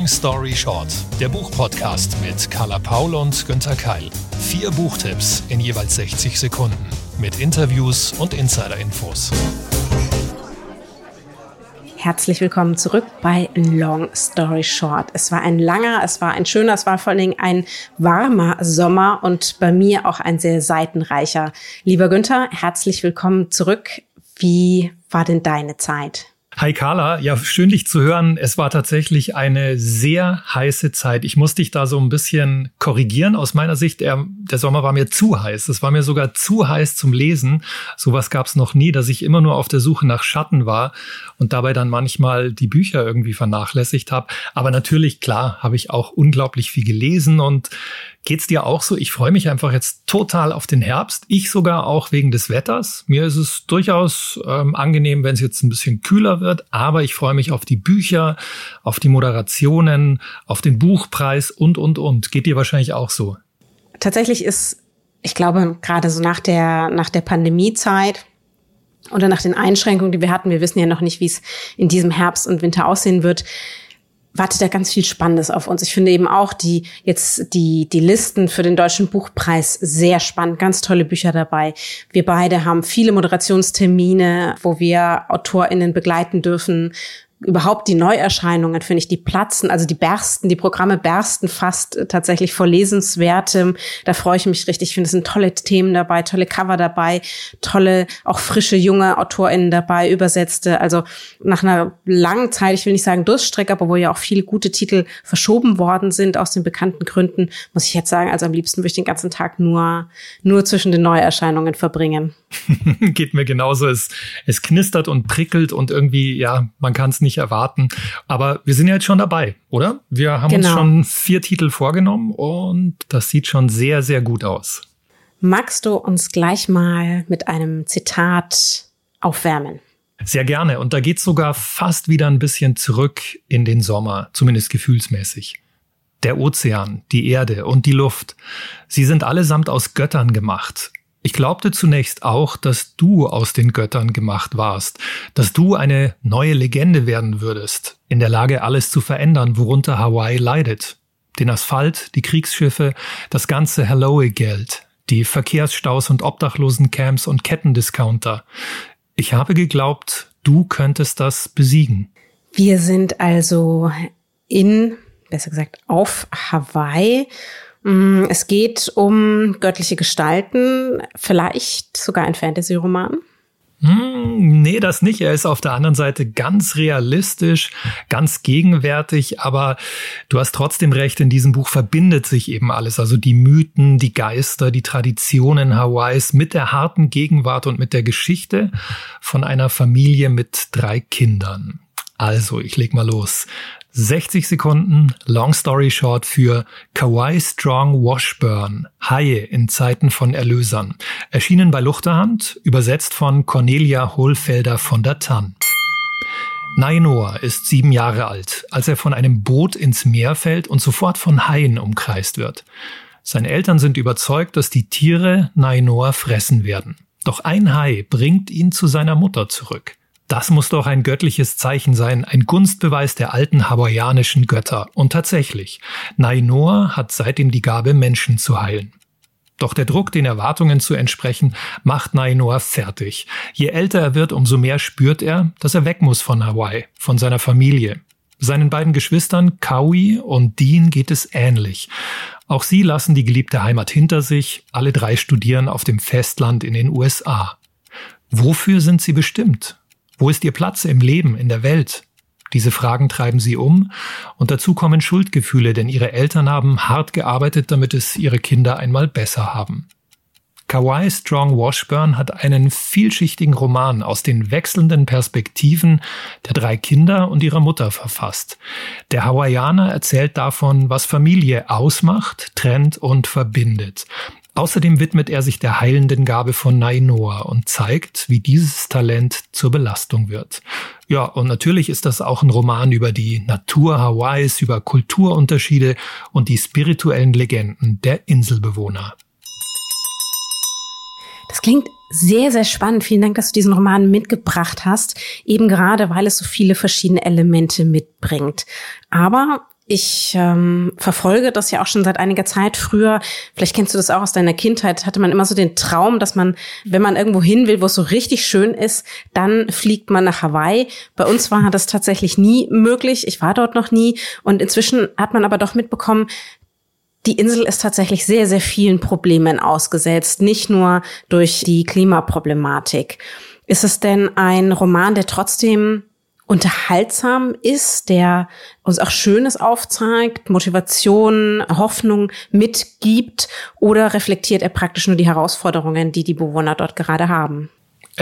Long Story Short, der Buchpodcast mit Carla Paul und Günther Keil. Vier Buchtipps in jeweils 60 Sekunden mit Interviews und Insider-Infos. Herzlich willkommen zurück bei Long Story Short. Es war ein langer, es war ein schöner, es war vor allen Dingen ein warmer Sommer und bei mir auch ein sehr seitenreicher. Lieber Günther, herzlich willkommen zurück. Wie war denn deine Zeit? Hi Carla, ja, schön dich zu hören. Es war tatsächlich eine sehr heiße Zeit. Ich musste dich da so ein bisschen korrigieren. Aus meiner Sicht, der, der Sommer war mir zu heiß. Es war mir sogar zu heiß zum Lesen. Sowas gab es noch nie, dass ich immer nur auf der Suche nach Schatten war und dabei dann manchmal die Bücher irgendwie vernachlässigt habe. Aber natürlich, klar, habe ich auch unglaublich viel gelesen und Geht's dir auch so? Ich freue mich einfach jetzt total auf den Herbst. Ich sogar auch wegen des Wetters. Mir ist es durchaus ähm, angenehm, wenn es jetzt ein bisschen kühler wird, aber ich freue mich auf die Bücher, auf die Moderationen, auf den Buchpreis und, und, und. Geht dir wahrscheinlich auch so? Tatsächlich ist, ich glaube, gerade so nach der, nach der Pandemiezeit, oder nach den Einschränkungen, die wir hatten, wir wissen ja noch nicht, wie es in diesem Herbst und Winter aussehen wird, wartet da ganz viel Spannendes auf uns. Ich finde eben auch die jetzt die die Listen für den deutschen Buchpreis sehr spannend, ganz tolle Bücher dabei. Wir beide haben viele Moderationstermine, wo wir Autorinnen begleiten dürfen überhaupt die Neuerscheinungen, finde ich, die platzen, also die bersten, die Programme bersten fast tatsächlich vor Lesenswertem. Da freue ich mich richtig. Ich finde, es sind tolle Themen dabei, tolle Cover dabei, tolle, auch frische, junge AutorInnen dabei, Übersetzte. Also nach einer langen Zeit, ich will nicht sagen Durststrecke, aber wo ja auch viele gute Titel verschoben worden sind aus den bekannten Gründen, muss ich jetzt sagen, also am liebsten würde ich den ganzen Tag nur, nur zwischen den Neuerscheinungen verbringen. Geht mir genauso. Es, es knistert und prickelt und irgendwie, ja, man kann es nicht erwarten. Aber wir sind ja jetzt schon dabei, oder? Wir haben genau. uns schon vier Titel vorgenommen und das sieht schon sehr, sehr gut aus. Magst du uns gleich mal mit einem Zitat aufwärmen? Sehr gerne. Und da geht sogar fast wieder ein bisschen zurück in den Sommer, zumindest gefühlsmäßig. Der Ozean, die Erde und die Luft, sie sind allesamt aus Göttern gemacht. Ich glaubte zunächst auch, dass du aus den Göttern gemacht warst, dass du eine neue Legende werden würdest, in der Lage, alles zu verändern, worunter Hawaii leidet. Den Asphalt, die Kriegsschiffe, das ganze Helloe-Geld, die Verkehrsstaus und Obdachlosencamps und Kettendiscounter. Ich habe geglaubt, du könntest das besiegen. Wir sind also in, besser gesagt, auf Hawaii es geht um göttliche Gestalten, vielleicht sogar ein Fantasy-Roman. Hm, nee, das nicht. Er ist auf der anderen Seite ganz realistisch, ganz gegenwärtig, aber du hast trotzdem recht, in diesem Buch verbindet sich eben alles. Also die Mythen, die Geister, die Traditionen Hawaiis mit der harten Gegenwart und mit der Geschichte von einer Familie mit drei Kindern. Also, ich leg mal los. 60 Sekunden Long Story Short für Kawaii Strong Washburn, Haie in Zeiten von Erlösern. Erschienen bei Luchterhand, übersetzt von Cornelia Hohlfelder von der Tann. Nainoa ist sieben Jahre alt, als er von einem Boot ins Meer fällt und sofort von Haien umkreist wird. Seine Eltern sind überzeugt, dass die Tiere Nainoa fressen werden. Doch ein Hai bringt ihn zu seiner Mutter zurück. Das muss doch ein göttliches Zeichen sein, ein Gunstbeweis der alten hawaiianischen Götter. Und tatsächlich, Nainoa hat seitdem die Gabe, Menschen zu heilen. Doch der Druck, den Erwartungen zu entsprechen, macht Nainoa fertig. Je älter er wird, umso mehr spürt er, dass er weg muss von Hawaii, von seiner Familie. Seinen beiden Geschwistern Kaui und Dean geht es ähnlich. Auch sie lassen die geliebte Heimat hinter sich, alle drei studieren auf dem Festland in den USA. Wofür sind sie bestimmt? Wo ist ihr Platz im Leben, in der Welt? Diese Fragen treiben sie um und dazu kommen Schuldgefühle, denn ihre Eltern haben hart gearbeitet, damit es ihre Kinder einmal besser haben. Kawaii Strong Washburn hat einen vielschichtigen Roman aus den wechselnden Perspektiven der drei Kinder und ihrer Mutter verfasst. Der Hawaiianer erzählt davon, was Familie ausmacht, trennt und verbindet. Außerdem widmet er sich der heilenden Gabe von Nainoa und zeigt, wie dieses Talent zur Belastung wird. Ja, und natürlich ist das auch ein Roman über die Natur Hawaiis, über Kulturunterschiede und die spirituellen Legenden der Inselbewohner. Das klingt sehr, sehr spannend. Vielen Dank, dass du diesen Roman mitgebracht hast. Eben gerade, weil es so viele verschiedene Elemente mitbringt. Aber ich ähm, verfolge das ja auch schon seit einiger Zeit. Früher, vielleicht kennst du das auch aus deiner Kindheit, hatte man immer so den Traum, dass man, wenn man irgendwo hin will, wo es so richtig schön ist, dann fliegt man nach Hawaii. Bei uns war das tatsächlich nie möglich. Ich war dort noch nie. Und inzwischen hat man aber doch mitbekommen, die Insel ist tatsächlich sehr, sehr vielen Problemen ausgesetzt, nicht nur durch die Klimaproblematik. Ist es denn ein Roman, der trotzdem unterhaltsam ist, der uns auch Schönes aufzeigt, Motivation, Hoffnung mitgibt oder reflektiert er praktisch nur die Herausforderungen, die die Bewohner dort gerade haben?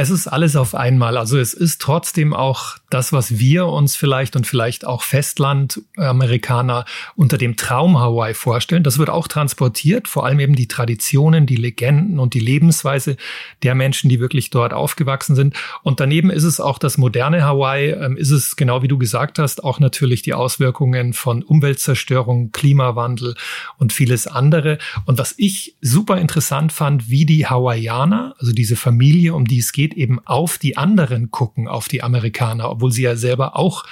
Es ist alles auf einmal. Also es ist trotzdem auch das, was wir uns vielleicht und vielleicht auch Festlandamerikaner unter dem Traum Hawaii vorstellen. Das wird auch transportiert, vor allem eben die Traditionen, die Legenden und die Lebensweise der Menschen, die wirklich dort aufgewachsen sind. Und daneben ist es auch das moderne Hawaii, ähm, ist es genau wie du gesagt hast, auch natürlich die Auswirkungen von Umweltzerstörung, Klimawandel und vieles andere. Und was ich super interessant fand, wie die Hawaiianer, also diese Familie, um die es geht, eben auf die anderen gucken, auf die Amerikaner, obwohl sie ja selber auch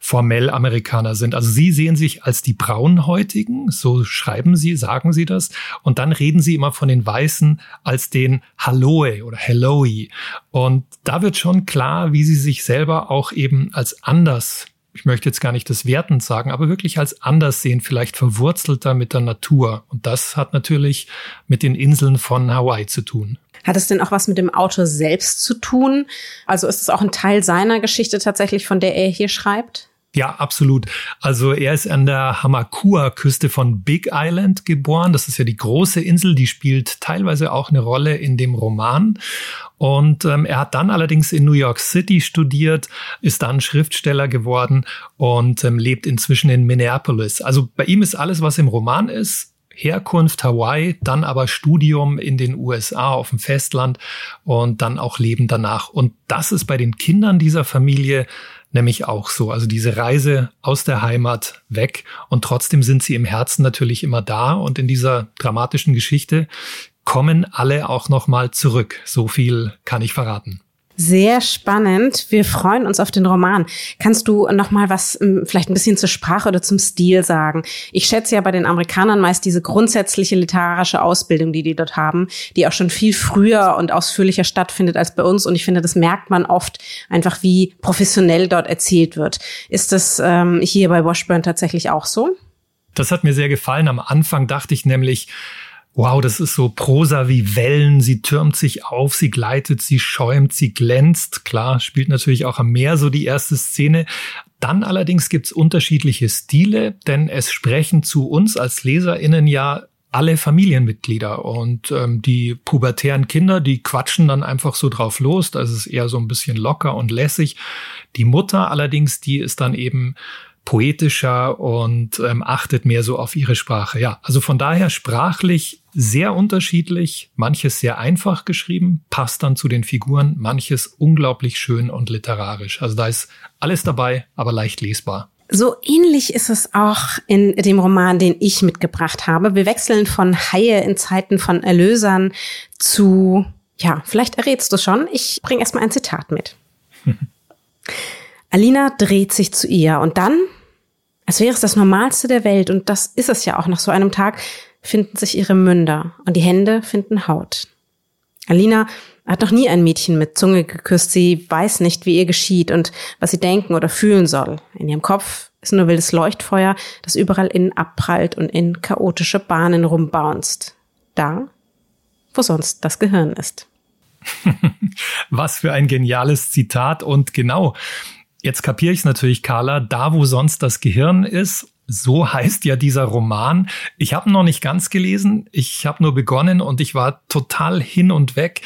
formell Amerikaner sind. Also sie sehen sich als die Braunhäutigen, so schreiben sie, sagen sie das, und dann reden sie immer von den Weißen als den Halloe oder Helloi. Und da wird schon klar, wie sie sich selber auch eben als anders ich möchte jetzt gar nicht das wertend sagen, aber wirklich als anders sehen, vielleicht verwurzelter mit der Natur. Und das hat natürlich mit den Inseln von Hawaii zu tun. Hat es denn auch was mit dem Autor selbst zu tun? Also ist es auch ein Teil seiner Geschichte tatsächlich, von der er hier schreibt? Ja, absolut. Also er ist an der Hamakua-Küste von Big Island geboren. Das ist ja die große Insel, die spielt teilweise auch eine Rolle in dem Roman. Und ähm, er hat dann allerdings in New York City studiert, ist dann Schriftsteller geworden und ähm, lebt inzwischen in Minneapolis. Also bei ihm ist alles, was im Roman ist, Herkunft Hawaii, dann aber Studium in den USA auf dem Festland und dann auch Leben danach. Und das ist bei den Kindern dieser Familie nämlich auch so. Also diese Reise aus der Heimat weg und trotzdem sind sie im Herzen natürlich immer da und in dieser dramatischen Geschichte kommen alle auch noch mal zurück. So viel kann ich verraten. Sehr spannend. Wir freuen uns auf den Roman. Kannst du noch mal was ähm, vielleicht ein bisschen zur Sprache oder zum Stil sagen? Ich schätze ja bei den Amerikanern meist diese grundsätzliche literarische Ausbildung, die die dort haben, die auch schon viel früher und ausführlicher stattfindet als bei uns. Und ich finde, das merkt man oft einfach, wie professionell dort erzählt wird. Ist das ähm, hier bei Washburn tatsächlich auch so? Das hat mir sehr gefallen. Am Anfang dachte ich nämlich, Wow, das ist so Prosa wie Wellen. Sie türmt sich auf, sie gleitet, sie schäumt, sie glänzt. Klar, spielt natürlich auch am Meer so die erste Szene. Dann allerdings gibt's unterschiedliche Stile, denn es sprechen zu uns als LeserInnen ja alle Familienmitglieder und ähm, die pubertären Kinder, die quatschen dann einfach so drauf los. Das ist eher so ein bisschen locker und lässig. Die Mutter allerdings, die ist dann eben poetischer und ähm, achtet mehr so auf ihre Sprache. Ja, also von daher sprachlich sehr unterschiedlich, manches sehr einfach geschrieben, passt dann zu den Figuren, manches unglaublich schön und literarisch. Also da ist alles dabei, aber leicht lesbar. So ähnlich ist es auch in dem Roman, den ich mitgebracht habe. Wir wechseln von Haie in Zeiten von Erlösern zu, ja, vielleicht errätst du schon. Ich bringe erstmal ein Zitat mit. Alina dreht sich zu ihr und dann, als wäre es das Normalste der Welt, und das ist es ja auch nach so einem Tag, finden sich ihre Münder und die Hände finden Haut. Alina hat noch nie ein Mädchen mit Zunge geküsst. Sie weiß nicht, wie ihr geschieht und was sie denken oder fühlen soll. In ihrem Kopf ist nur wildes Leuchtfeuer, das überall innen abprallt und in chaotische Bahnen rumbounst. Da, wo sonst das Gehirn ist. Was für ein geniales Zitat und genau, Jetzt kapiere ich es natürlich, Carla, da wo sonst das Gehirn ist, so heißt ja dieser Roman. Ich habe noch nicht ganz gelesen, ich habe nur begonnen und ich war total hin und weg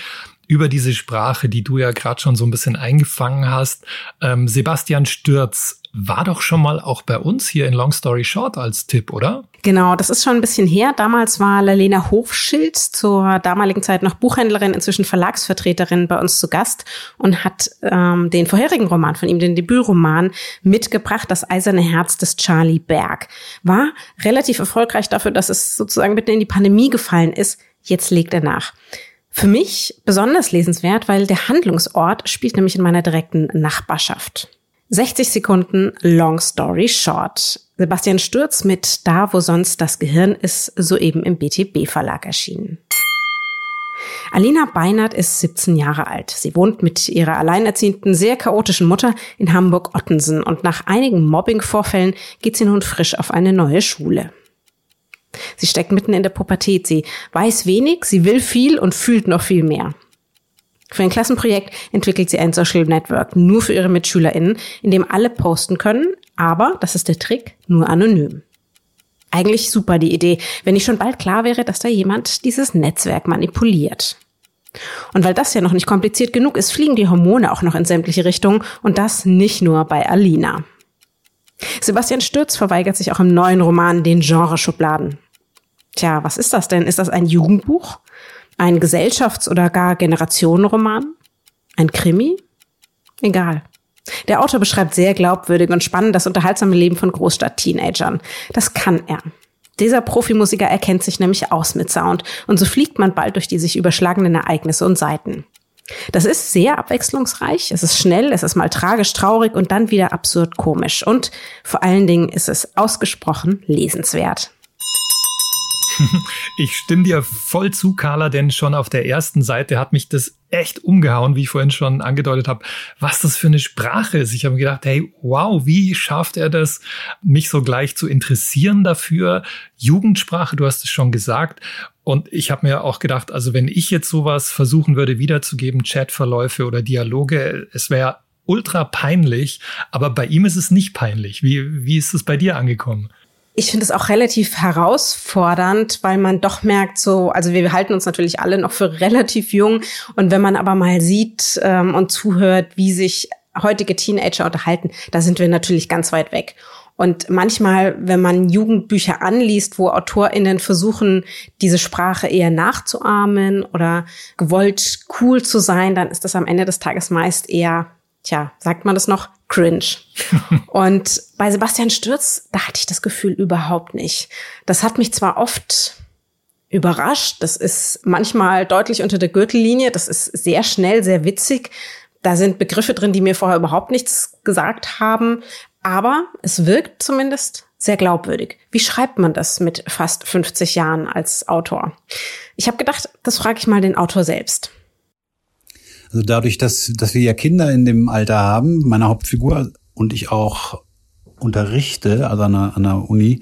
über diese Sprache, die du ja gerade schon so ein bisschen eingefangen hast. Ähm, Sebastian Stürz war doch schon mal auch bei uns hier in Long Story Short als Tipp, oder? Genau, das ist schon ein bisschen her. Damals war Lalena Hofschild zur damaligen Zeit noch Buchhändlerin, inzwischen Verlagsvertreterin bei uns zu Gast und hat ähm, den vorherigen Roman von ihm, den Debütroman, mitgebracht, Das eiserne Herz des Charlie Berg. War relativ erfolgreich dafür, dass es sozusagen mitten in die Pandemie gefallen ist. Jetzt legt er nach. Für mich besonders lesenswert, weil der Handlungsort spielt nämlich in meiner direkten Nachbarschaft. 60 Sekunden Long Story Short. Sebastian Stürz mit Da, wo sonst das Gehirn ist, soeben im BTB Verlag erschienen. Alina Beinert ist 17 Jahre alt. Sie wohnt mit ihrer alleinerziehenden, sehr chaotischen Mutter in Hamburg-Ottensen und nach einigen Mobbing-Vorfällen geht sie nun frisch auf eine neue Schule. Sie steckt mitten in der Pubertät. Sie weiß wenig, sie will viel und fühlt noch viel mehr. Für ein Klassenprojekt entwickelt sie ein Social Network nur für ihre MitschülerInnen, in dem alle posten können, aber, das ist der Trick, nur anonym. Eigentlich super die Idee, wenn nicht schon bald klar wäre, dass da jemand dieses Netzwerk manipuliert. Und weil das ja noch nicht kompliziert genug ist, fliegen die Hormone auch noch in sämtliche Richtungen und das nicht nur bei Alina. Sebastian Stürz verweigert sich auch im neuen Roman den Genreschubladen. Tja, was ist das denn? Ist das ein Jugendbuch? Ein Gesellschafts- oder gar Generationenroman? Ein Krimi? Egal. Der Autor beschreibt sehr glaubwürdig und spannend das unterhaltsame Leben von Großstadt-Teenagern. Das kann er. Dieser Profimusiker erkennt sich nämlich aus mit Sound und so fliegt man bald durch die sich überschlagenden Ereignisse und Seiten. Das ist sehr abwechslungsreich, es ist schnell, es ist mal tragisch, traurig und dann wieder absurd komisch und vor allen Dingen ist es ausgesprochen lesenswert. Ich stimme dir voll zu, Carla, denn schon auf der ersten Seite hat mich das echt umgehauen, wie ich vorhin schon angedeutet habe, was das für eine Sprache ist. Ich habe mir gedacht, hey, wow, wie schafft er das, mich so gleich zu interessieren dafür? Jugendsprache, du hast es schon gesagt. Und ich habe mir auch gedacht, also wenn ich jetzt sowas versuchen würde wiederzugeben, Chatverläufe oder Dialoge, es wäre ultra peinlich, aber bei ihm ist es nicht peinlich. Wie, wie ist es bei dir angekommen? Ich finde es auch relativ herausfordernd, weil man doch merkt, so, also wir halten uns natürlich alle noch für relativ jung. Und wenn man aber mal sieht ähm, und zuhört, wie sich heutige Teenager unterhalten, da sind wir natürlich ganz weit weg. Und manchmal, wenn man Jugendbücher anliest, wo AutorInnen versuchen, diese Sprache eher nachzuahmen oder gewollt cool zu sein, dann ist das am Ende des Tages meist eher tja, sagt man das noch? Cringe. und bei Sebastian Stürz, da hatte ich das Gefühl überhaupt nicht. Das hat mich zwar oft überrascht, das ist manchmal deutlich unter der Gürtellinie, das ist sehr schnell, sehr witzig. Da sind Begriffe drin, die mir vorher überhaupt nichts gesagt haben, aber es wirkt zumindest sehr glaubwürdig. Wie schreibt man das mit fast 50 Jahren als Autor? Ich habe gedacht, das frage ich mal den Autor selbst. Also dadurch, dass, dass wir ja Kinder in dem Alter haben, meine Hauptfigur und ich auch unterrichte, also an der, an der Uni,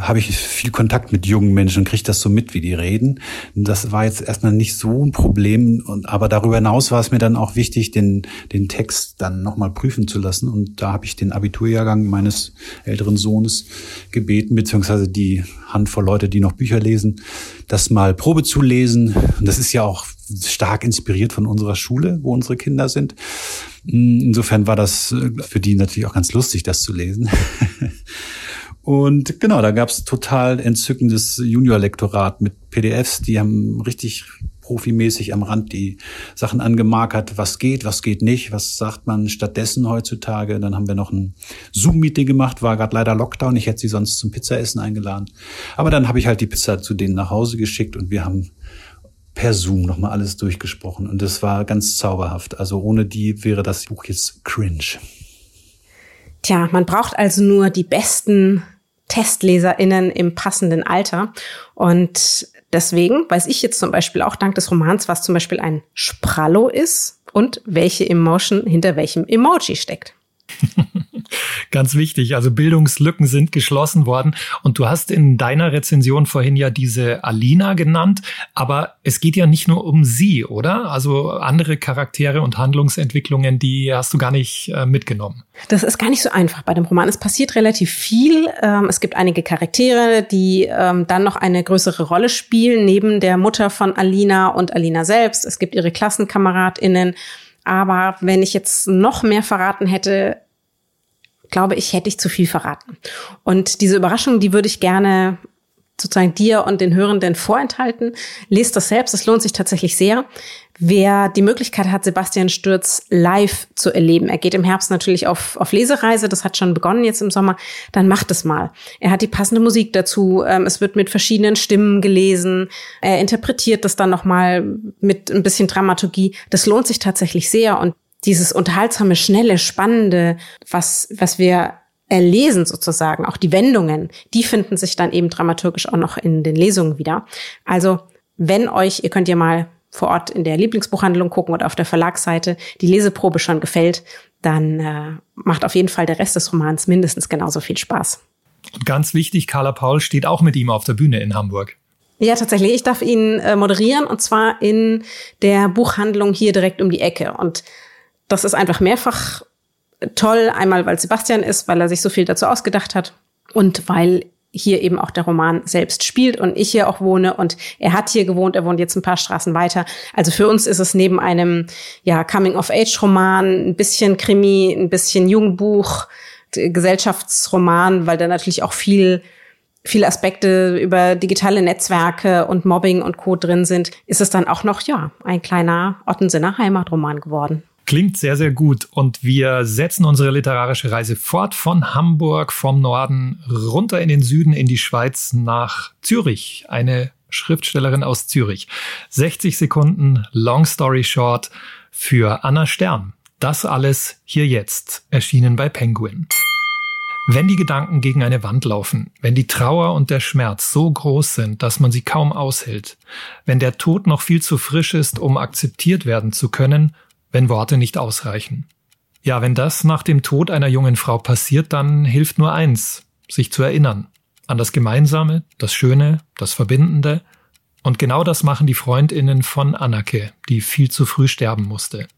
habe ich viel Kontakt mit jungen Menschen und kriege das so mit, wie die reden. Das war jetzt erstmal nicht so ein Problem. Und, aber darüber hinaus war es mir dann auch wichtig, den, den Text dann nochmal prüfen zu lassen. Und da habe ich den Abiturjahrgang meines älteren Sohnes gebeten, beziehungsweise die Handvoll Leute, die noch Bücher lesen, das mal Probe zu lesen. Und das ist ja auch stark inspiriert von unserer Schule, wo unsere Kinder sind. Insofern war das für die natürlich auch ganz lustig, das zu lesen. Und genau, da gab es total entzückendes Junior-Lektorat mit PDFs, die haben richtig profimäßig am Rand die Sachen angemarkert, was geht, was geht nicht, was sagt man stattdessen heutzutage. Dann haben wir noch ein Zoom-Meeting gemacht, war gerade leider Lockdown, ich hätte sie sonst zum Pizzaessen eingeladen. Aber dann habe ich halt die Pizza zu denen nach Hause geschickt und wir haben per Zoom nochmal alles durchgesprochen. Und das war ganz zauberhaft. Also ohne die wäre das Buch jetzt cringe. Tja, man braucht also nur die besten TestleserInnen im passenden Alter. Und deswegen weiß ich jetzt zum Beispiel auch dank des Romans, was zum Beispiel ein Sprallo ist und welche Emotion hinter welchem Emoji steckt. Ganz wichtig. Also Bildungslücken sind geschlossen worden. Und du hast in deiner Rezension vorhin ja diese Alina genannt. Aber es geht ja nicht nur um sie, oder? Also andere Charaktere und Handlungsentwicklungen, die hast du gar nicht äh, mitgenommen. Das ist gar nicht so einfach bei dem Roman. Es passiert relativ viel. Ähm, es gibt einige Charaktere, die ähm, dann noch eine größere Rolle spielen, neben der Mutter von Alina und Alina selbst. Es gibt ihre KlassenkameradInnen. Aber wenn ich jetzt noch mehr verraten hätte, glaube ich, hätte ich zu viel verraten. Und diese Überraschung, die würde ich gerne sozusagen dir und den Hörenden vorenthalten. Lest das selbst, es lohnt sich tatsächlich sehr. Wer die Möglichkeit hat, Sebastian Stürz live zu erleben, er geht im Herbst natürlich auf, auf Lesereise, das hat schon begonnen jetzt im Sommer, dann macht es mal. Er hat die passende Musik dazu, ähm, es wird mit verschiedenen Stimmen gelesen, er interpretiert das dann nochmal mit ein bisschen Dramaturgie. Das lohnt sich tatsächlich sehr und dieses unterhaltsame, schnelle, spannende, was, was wir erlesen sozusagen, auch die Wendungen, die finden sich dann eben dramaturgisch auch noch in den Lesungen wieder. Also wenn euch, ihr könnt ja mal vor Ort in der Lieblingsbuchhandlung gucken oder auf der Verlagsseite die Leseprobe schon gefällt, dann äh, macht auf jeden Fall der Rest des Romans mindestens genauso viel Spaß. Und ganz wichtig, Carla Paul steht auch mit ihm auf der Bühne in Hamburg. Ja, tatsächlich. Ich darf ihn äh, moderieren und zwar in der Buchhandlung hier direkt um die Ecke. Und das ist einfach mehrfach toll. Einmal, weil Sebastian ist, weil er sich so viel dazu ausgedacht hat und weil hier eben auch der Roman selbst spielt und ich hier auch wohne und er hat hier gewohnt, er wohnt jetzt ein paar Straßen weiter. Also für uns ist es neben einem ja Coming-of-Age-Roman ein bisschen Krimi, ein bisschen Jugendbuch, Gesellschaftsroman, weil da natürlich auch viel viele Aspekte über digitale Netzwerke und Mobbing und Co. drin sind, ist es dann auch noch, ja, ein kleiner Ottensinner Heimatroman geworden. Klingt sehr, sehr gut. Und wir setzen unsere literarische Reise fort von Hamburg, vom Norden runter in den Süden, in die Schweiz nach Zürich. Eine Schriftstellerin aus Zürich. 60 Sekunden, Long Story Short für Anna Stern. Das alles hier jetzt, erschienen bei Penguin. Wenn die Gedanken gegen eine Wand laufen, wenn die Trauer und der Schmerz so groß sind, dass man sie kaum aushält, wenn der Tod noch viel zu frisch ist, um akzeptiert werden zu können, wenn Worte nicht ausreichen. Ja, wenn das nach dem Tod einer jungen Frau passiert, dann hilft nur eins, sich zu erinnern. An das Gemeinsame, das Schöne, das Verbindende. Und genau das machen die Freundinnen von Annake, die viel zu früh sterben musste.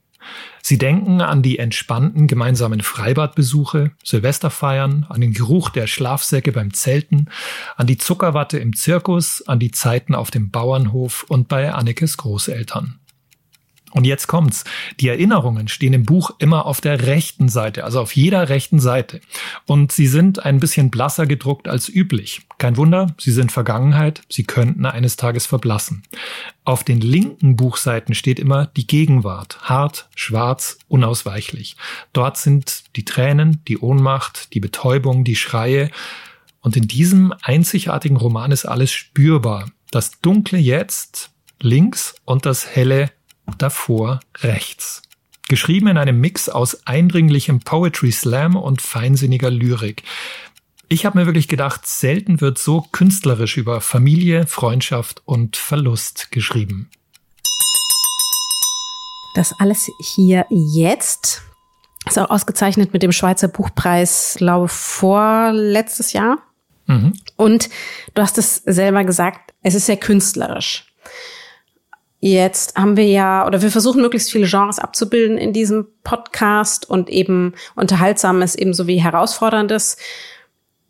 Sie denken an die entspannten gemeinsamen Freibadbesuche, Silvesterfeiern, an den Geruch der Schlafsäcke beim Zelten, an die Zuckerwatte im Zirkus, an die Zeiten auf dem Bauernhof und bei Annekes Großeltern. Und jetzt kommt's. Die Erinnerungen stehen im Buch immer auf der rechten Seite, also auf jeder rechten Seite. Und sie sind ein bisschen blasser gedruckt als üblich. Kein Wunder, sie sind Vergangenheit, sie könnten eines Tages verblassen. Auf den linken Buchseiten steht immer die Gegenwart, hart, schwarz, unausweichlich. Dort sind die Tränen, die Ohnmacht, die Betäubung, die Schreie. Und in diesem einzigartigen Roman ist alles spürbar. Das dunkle Jetzt links und das helle davor rechts. Geschrieben in einem Mix aus eindringlichem Poetry Slam und feinsinniger Lyrik. Ich habe mir wirklich gedacht, selten wird so künstlerisch über Familie, Freundschaft und Verlust geschrieben. Das alles hier jetzt ist auch ausgezeichnet mit dem Schweizer Buchpreis, glaube vorletztes Jahr. Mhm. Und du hast es selber gesagt, es ist sehr künstlerisch. Jetzt haben wir ja, oder wir versuchen möglichst viele Genres abzubilden in diesem Podcast und eben unterhaltsames ebenso wie herausforderndes.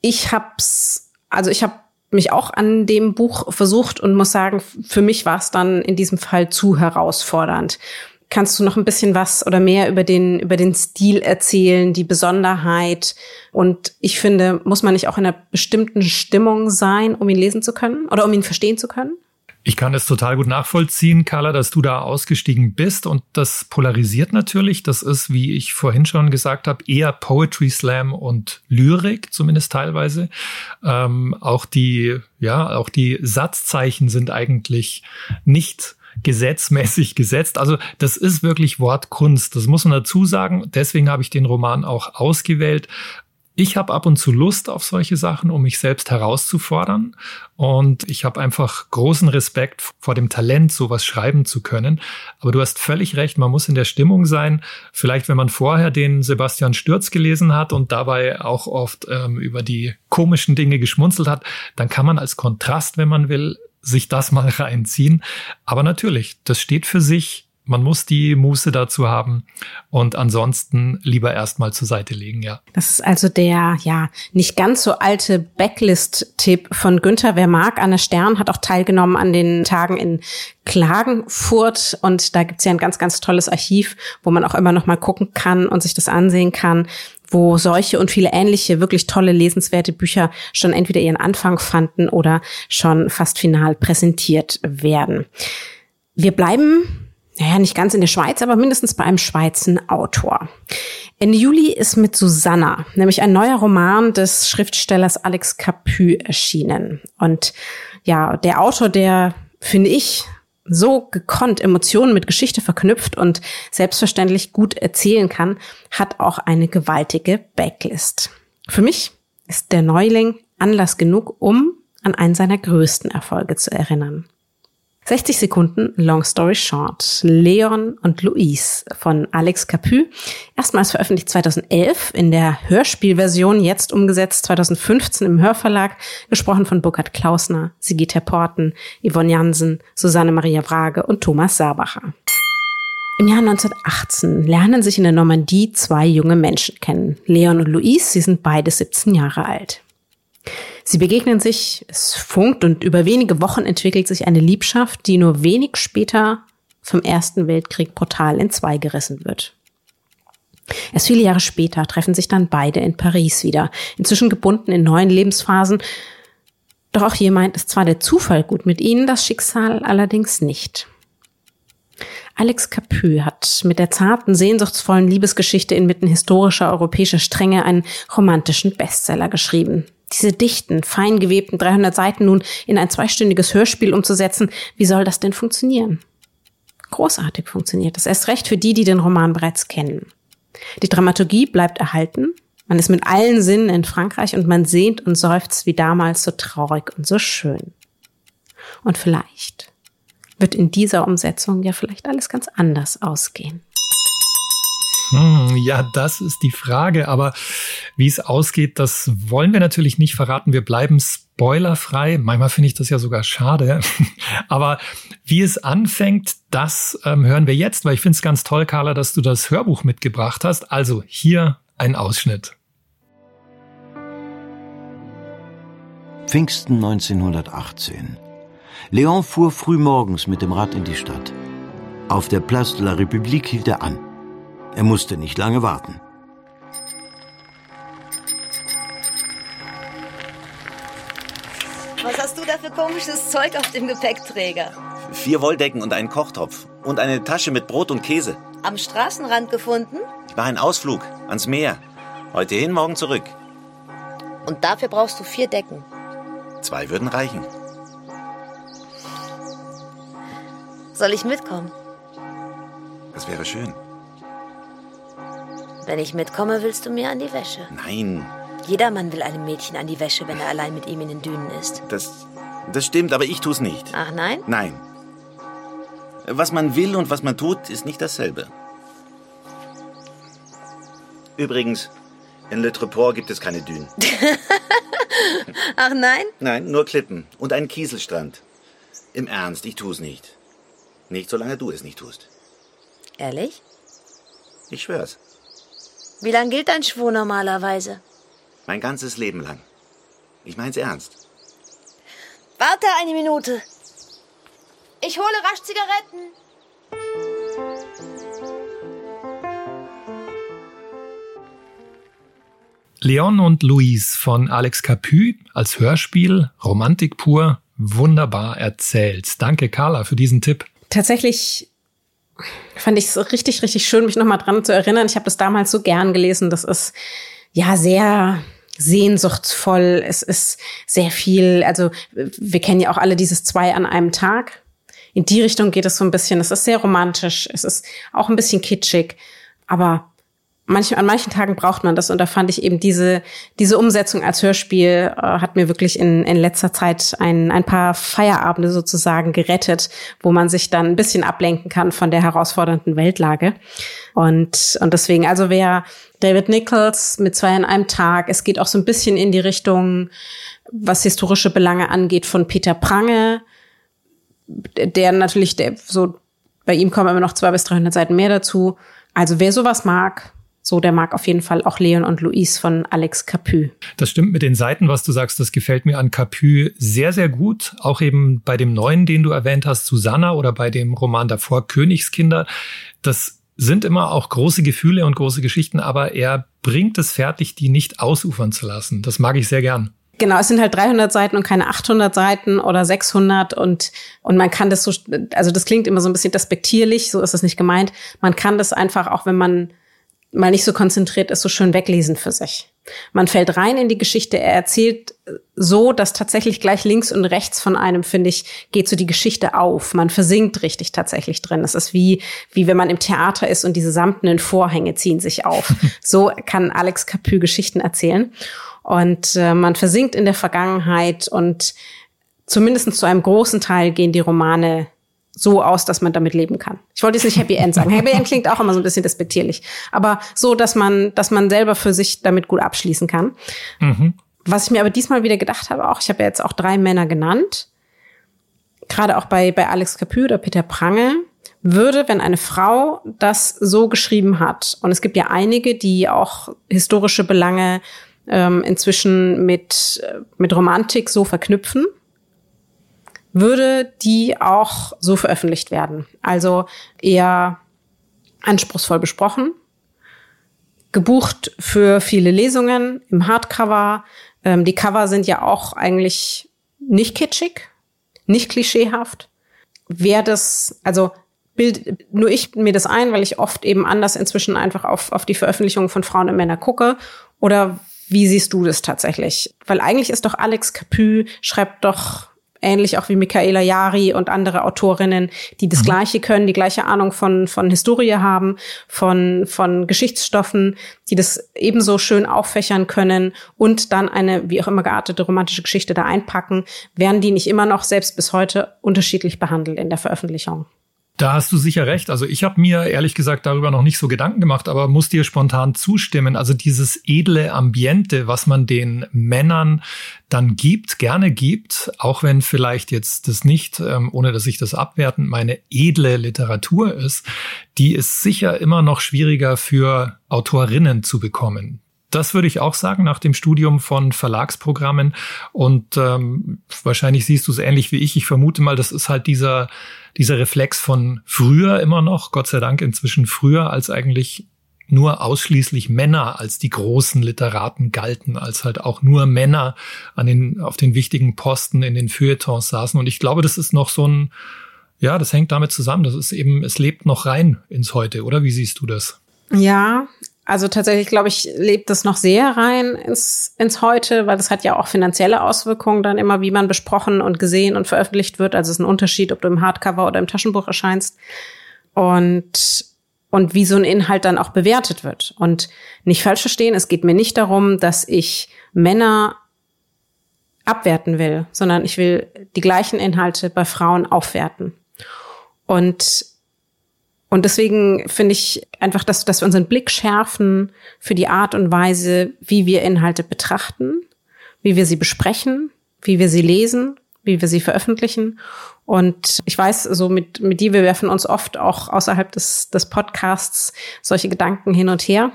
Ich hab's, also ich habe mich auch an dem Buch versucht und muss sagen, für mich war es dann in diesem Fall zu herausfordernd. Kannst du noch ein bisschen was oder mehr über den, über den Stil erzählen, die Besonderheit? Und ich finde, muss man nicht auch in einer bestimmten Stimmung sein, um ihn lesen zu können oder um ihn verstehen zu können? Ich kann es total gut nachvollziehen, Carla, dass du da ausgestiegen bist und das polarisiert natürlich. Das ist, wie ich vorhin schon gesagt habe, eher Poetry Slam und Lyrik, zumindest teilweise. Ähm, auch die, ja, auch die Satzzeichen sind eigentlich nicht gesetzmäßig gesetzt. Also das ist wirklich Wortkunst. Das muss man dazu sagen. Deswegen habe ich den Roman auch ausgewählt, ich habe ab und zu Lust auf solche Sachen, um mich selbst herauszufordern. Und ich habe einfach großen Respekt vor dem Talent, sowas schreiben zu können. Aber du hast völlig recht, man muss in der Stimmung sein. Vielleicht, wenn man vorher den Sebastian Stürz gelesen hat und dabei auch oft ähm, über die komischen Dinge geschmunzelt hat, dann kann man als Kontrast, wenn man will, sich das mal reinziehen. Aber natürlich, das steht für sich man muss die Muße dazu haben und ansonsten lieber erstmal zur Seite legen, ja. Das ist also der, ja, nicht ganz so alte Backlist-Tipp von Günther. Wer mag, Anne Stern hat auch teilgenommen an den Tagen in Klagenfurt und da gibt's ja ein ganz, ganz tolles Archiv, wo man auch immer noch mal gucken kann und sich das ansehen kann, wo solche und viele ähnliche wirklich tolle lesenswerte Bücher schon entweder ihren Anfang fanden oder schon fast final präsentiert werden. Wir bleiben naja, nicht ganz in der Schweiz, aber mindestens bei einem Schweizer Autor. Ende Juli ist mit Susanna, nämlich ein neuer Roman des Schriftstellers Alex Capu erschienen. Und ja, der Autor, der, finde ich, so gekonnt Emotionen mit Geschichte verknüpft und selbstverständlich gut erzählen kann, hat auch eine gewaltige Backlist. Für mich ist der Neuling Anlass genug, um an einen seiner größten Erfolge zu erinnern. 60 Sekunden Long Story Short. Leon und Louise von Alex Capu. Erstmals veröffentlicht 2011 in der Hörspielversion, jetzt umgesetzt 2015 im Hörverlag, gesprochen von Burkhard Klausner, Sigita Porten, Yvonne Jansen, Susanne Maria Wrage und Thomas Sabacher. Im Jahr 1918 lernen sich in der Normandie zwei junge Menschen kennen. Leon und Louise, sie sind beide 17 Jahre alt. Sie begegnen sich, es funkt und über wenige Wochen entwickelt sich eine Liebschaft, die nur wenig später vom Ersten Weltkrieg brutal in zwei gerissen wird. Erst viele Jahre später treffen sich dann beide in Paris wieder, inzwischen gebunden in neuen Lebensphasen. Doch auch hier meint es zwar der Zufall gut mit ihnen, das Schicksal allerdings nicht. Alex Capu hat mit der zarten, sehnsuchtsvollen Liebesgeschichte inmitten historischer europäischer Stränge einen romantischen Bestseller geschrieben. Diese dichten, fein gewebten 300 Seiten nun in ein zweistündiges Hörspiel umzusetzen, wie soll das denn funktionieren? Großartig funktioniert das. Erst recht für die, die den Roman bereits kennen. Die Dramaturgie bleibt erhalten. Man ist mit allen Sinnen in Frankreich und man sehnt und seufzt wie damals so traurig und so schön. Und vielleicht wird in dieser Umsetzung ja vielleicht alles ganz anders ausgehen. Hm, ja, das ist die Frage. Aber wie es ausgeht, das wollen wir natürlich nicht verraten. Wir bleiben spoilerfrei. Manchmal finde ich das ja sogar schade. Aber wie es anfängt, das ähm, hören wir jetzt, weil ich finde es ganz toll, Carla, dass du das Hörbuch mitgebracht hast. Also hier ein Ausschnitt. Pfingsten 1918. Leon fuhr früh morgens mit dem Rad in die Stadt. Auf der Place de la République hielt er an. Er musste nicht lange warten. Was hast du da für komisches Zeug auf dem Gepäckträger? Vier Wolldecken und einen Kochtopf. Und eine Tasche mit Brot und Käse. Am Straßenrand gefunden? Ich war ein Ausflug ans Meer. Heute hin, morgen zurück. Und dafür brauchst du vier Decken. Zwei würden reichen. Soll ich mitkommen? Das wäre schön. Wenn ich mitkomme, willst du mir an die Wäsche. Nein. Jeder Mann will einem Mädchen an die Wäsche, wenn er allein mit ihm in den Dünen ist. Das, das stimmt, aber ich tu's nicht. Ach nein? Nein. Was man will und was man tut, ist nicht dasselbe. Übrigens, in Le Treport gibt es keine Dünen. Ach nein? Nein, nur Klippen und einen Kieselstrand. Im Ernst, ich tu's nicht. Nicht solange du es nicht tust. Ehrlich? Ich schwör's. Wie lang gilt dein Schwur normalerweise? Mein ganzes Leben lang. Ich mein's ernst. Warte eine Minute. Ich hole rasch Zigaretten. Leon und Louise von Alex Capu als Hörspiel, Romantik pur, wunderbar erzählt. Danke, Carla, für diesen Tipp. Tatsächlich fand ich es richtig, richtig schön, mich nochmal dran zu erinnern. Ich habe das damals so gern gelesen. Das ist ja sehr sehnsuchtsvoll. Es ist sehr viel, also wir kennen ja auch alle dieses zwei an einem Tag. In die Richtung geht es so ein bisschen. Es ist sehr romantisch. Es ist auch ein bisschen kitschig. Aber manch, an manchen Tagen braucht man das und da fand ich eben diese, diese Umsetzung als Hörspiel äh, hat mir wirklich in, in letzter Zeit ein, ein paar Feierabende sozusagen gerettet, wo man sich dann ein bisschen ablenken kann von der herausfordernden Weltlage. Und, und deswegen, also wer David Nichols mit zwei in einem Tag, es geht auch so ein bisschen in die Richtung, was historische Belange angeht, von Peter Prange, der natürlich, der so, bei ihm kommen immer noch zwei bis 300 Seiten mehr dazu. Also wer sowas mag, so, der mag auf jeden Fall auch Leon und Louise von Alex Capu. Das stimmt mit den Seiten, was du sagst. Das gefällt mir an Capu sehr, sehr gut. Auch eben bei dem neuen, den du erwähnt hast, Susanna oder bei dem Roman davor, Königskinder. Das sind immer auch große Gefühle und große Geschichten, aber er bringt es fertig, die nicht ausufern zu lassen. Das mag ich sehr gern. Genau, es sind halt 300 Seiten und keine 800 Seiten oder 600 und und man kann das so, also das klingt immer so ein bisschen despektierlich, so ist es nicht gemeint. Man kann das einfach auch, wenn man mal nicht so konzentriert ist, so schön weglesen für sich. Man fällt rein in die Geschichte. Er erzählt so, dass tatsächlich gleich links und rechts von einem, finde ich, geht so die Geschichte auf. Man versinkt richtig tatsächlich drin. Es ist wie, wie wenn man im Theater ist und diese samtenen Vorhänge ziehen sich auf. so kann Alex Capu Geschichten erzählen. Und äh, man versinkt in der Vergangenheit und zumindest zu einem großen Teil gehen die Romane so aus, dass man damit leben kann. Ich wollte jetzt nicht Happy End sagen. Happy End klingt auch immer so ein bisschen despektierlich. Aber so, dass man, dass man selber für sich damit gut abschließen kann. Mhm. Was ich mir aber diesmal wieder gedacht habe, auch, ich habe ja jetzt auch drei Männer genannt. Gerade auch bei, bei Alex Capu oder Peter Prange würde, wenn eine Frau das so geschrieben hat, und es gibt ja einige, die auch historische Belange ähm, inzwischen mit, mit Romantik so verknüpfen, würde die auch so veröffentlicht werden. Also eher anspruchsvoll besprochen, gebucht für viele Lesungen im Hardcover. Ähm, die Cover sind ja auch eigentlich nicht kitschig, nicht klischeehaft. Wer das, also bild nur ich mir das ein, weil ich oft eben anders inzwischen einfach auf, auf die Veröffentlichungen von Frauen und Männern gucke. Oder wie siehst du das tatsächlich? Weil eigentlich ist doch Alex Capu, schreibt doch ähnlich auch wie Michaela Jari und andere Autorinnen, die das mhm. Gleiche können, die gleiche Ahnung von, von Historie haben, von, von Geschichtsstoffen, die das ebenso schön auffächern können und dann eine, wie auch immer geartete romantische Geschichte da einpacken, werden die nicht immer noch selbst bis heute unterschiedlich behandelt in der Veröffentlichung. Da hast du sicher recht. Also ich habe mir ehrlich gesagt darüber noch nicht so Gedanken gemacht, aber muss dir spontan zustimmen. Also dieses edle Ambiente, was man den Männern dann gibt, gerne gibt, auch wenn vielleicht jetzt das nicht, ähm, ohne dass ich das abwertend meine, edle Literatur ist, die ist sicher immer noch schwieriger für Autorinnen zu bekommen. Das würde ich auch sagen nach dem Studium von Verlagsprogrammen. Und ähm, wahrscheinlich siehst du es ähnlich wie ich. Ich vermute mal, das ist halt dieser dieser Reflex von früher immer noch, Gott sei Dank inzwischen früher, als eigentlich nur ausschließlich Männer als die großen Literaten galten, als halt auch nur Männer an den, auf den wichtigen Posten in den Feuilletons saßen. Und ich glaube, das ist noch so ein, ja, das hängt damit zusammen. Das ist eben, es lebt noch rein ins Heute, oder? Wie siehst du das? Ja, also tatsächlich, glaube ich, lebt das noch sehr rein ins, ins Heute, weil das hat ja auch finanzielle Auswirkungen dann immer, wie man besprochen und gesehen und veröffentlicht wird. Also es ist ein Unterschied, ob du im Hardcover oder im Taschenbuch erscheinst. Und, und wie so ein Inhalt dann auch bewertet wird. Und nicht falsch verstehen, es geht mir nicht darum, dass ich Männer abwerten will, sondern ich will die gleichen Inhalte bei Frauen aufwerten. Und und deswegen finde ich einfach, dass, dass wir unseren Blick schärfen für die Art und Weise, wie wir Inhalte betrachten, wie wir sie besprechen, wie wir sie lesen, wie wir sie veröffentlichen. Und ich weiß, so mit, mit dir, wir werfen uns oft auch außerhalb des, des Podcasts solche Gedanken hin und her.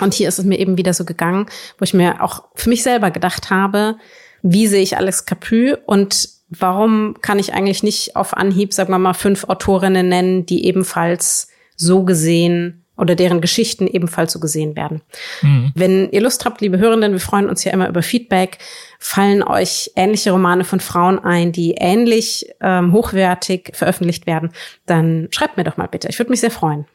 Und hier ist es mir eben wieder so gegangen, wo ich mir auch für mich selber gedacht habe, wie sehe ich Alex Capu und warum kann ich eigentlich nicht auf Anhieb, sagen wir mal, fünf Autorinnen nennen, die ebenfalls so gesehen oder deren Geschichten ebenfalls so gesehen werden. Mhm. Wenn ihr Lust habt, liebe Hörenden, wir freuen uns ja immer über Feedback. Fallen euch ähnliche Romane von Frauen ein, die ähnlich ähm, hochwertig veröffentlicht werden, dann schreibt mir doch mal bitte. Ich würde mich sehr freuen.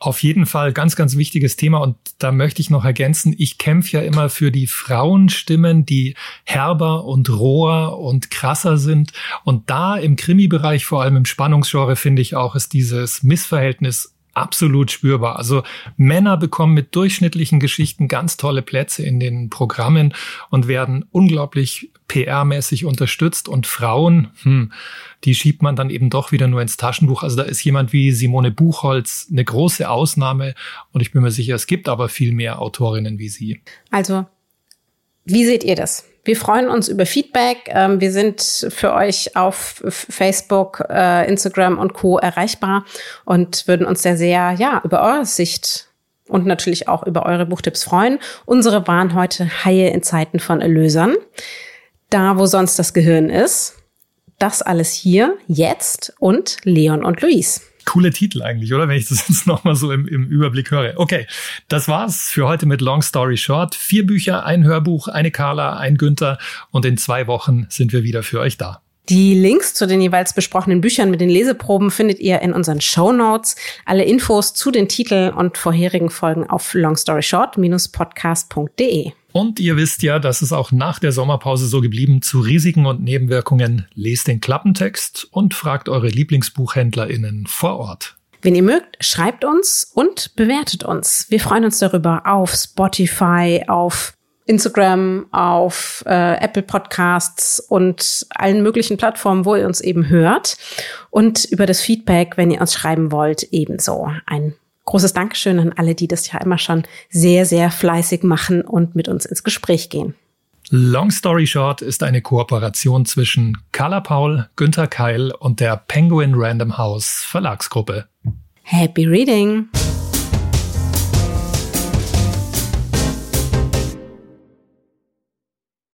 Auf jeden Fall ganz, ganz wichtiges Thema. Und da möchte ich noch ergänzen, ich kämpfe ja immer für die Frauenstimmen, die herber und roher und krasser sind. Und da im Krimi-Bereich, vor allem im Spannungsgenre, finde ich auch, ist dieses Missverhältnis absolut spürbar. Also Männer bekommen mit durchschnittlichen Geschichten ganz tolle Plätze in den Programmen und werden unglaublich PR-mäßig unterstützt und Frauen, hm, die schiebt man dann eben doch wieder nur ins Taschenbuch. Also da ist jemand wie Simone Buchholz eine große Ausnahme und ich bin mir sicher, es gibt aber viel mehr Autorinnen wie sie. Also, wie seht ihr das? Wir freuen uns über Feedback. Ähm, wir sind für euch auf Facebook, äh, Instagram und Co. erreichbar und würden uns sehr, sehr, ja, über eure Sicht und natürlich auch über eure Buchtipps freuen. Unsere waren heute Haie in Zeiten von Erlösern da wo sonst das Gehirn ist. Das alles hier, jetzt und Leon und Luis. Coole Titel eigentlich, oder? Wenn ich das jetzt nochmal so im, im Überblick höre. Okay, das war's für heute mit Long Story Short. Vier Bücher, ein Hörbuch, eine Carla, ein Günther und in zwei Wochen sind wir wieder für euch da. Die Links zu den jeweils besprochenen Büchern mit den Leseproben findet ihr in unseren Show Notes. Alle Infos zu den Titeln und vorherigen Folgen auf longstoryshort-podcast.de. Und ihr wisst ja, dass es auch nach der Sommerpause so geblieben zu Risiken und Nebenwirkungen. Lest den Klappentext und fragt eure LieblingsbuchhändlerInnen vor Ort. Wenn ihr mögt, schreibt uns und bewertet uns. Wir freuen uns darüber auf Spotify, auf Instagram, auf äh, Apple Podcasts und allen möglichen Plattformen, wo ihr uns eben hört. Und über das Feedback, wenn ihr uns schreiben wollt, ebenso. Ein großes Dankeschön an alle, die das ja immer schon sehr, sehr fleißig machen und mit uns ins Gespräch gehen. Long Story Short ist eine Kooperation zwischen Carla Paul, Günther Keil und der Penguin Random House Verlagsgruppe. Happy Reading!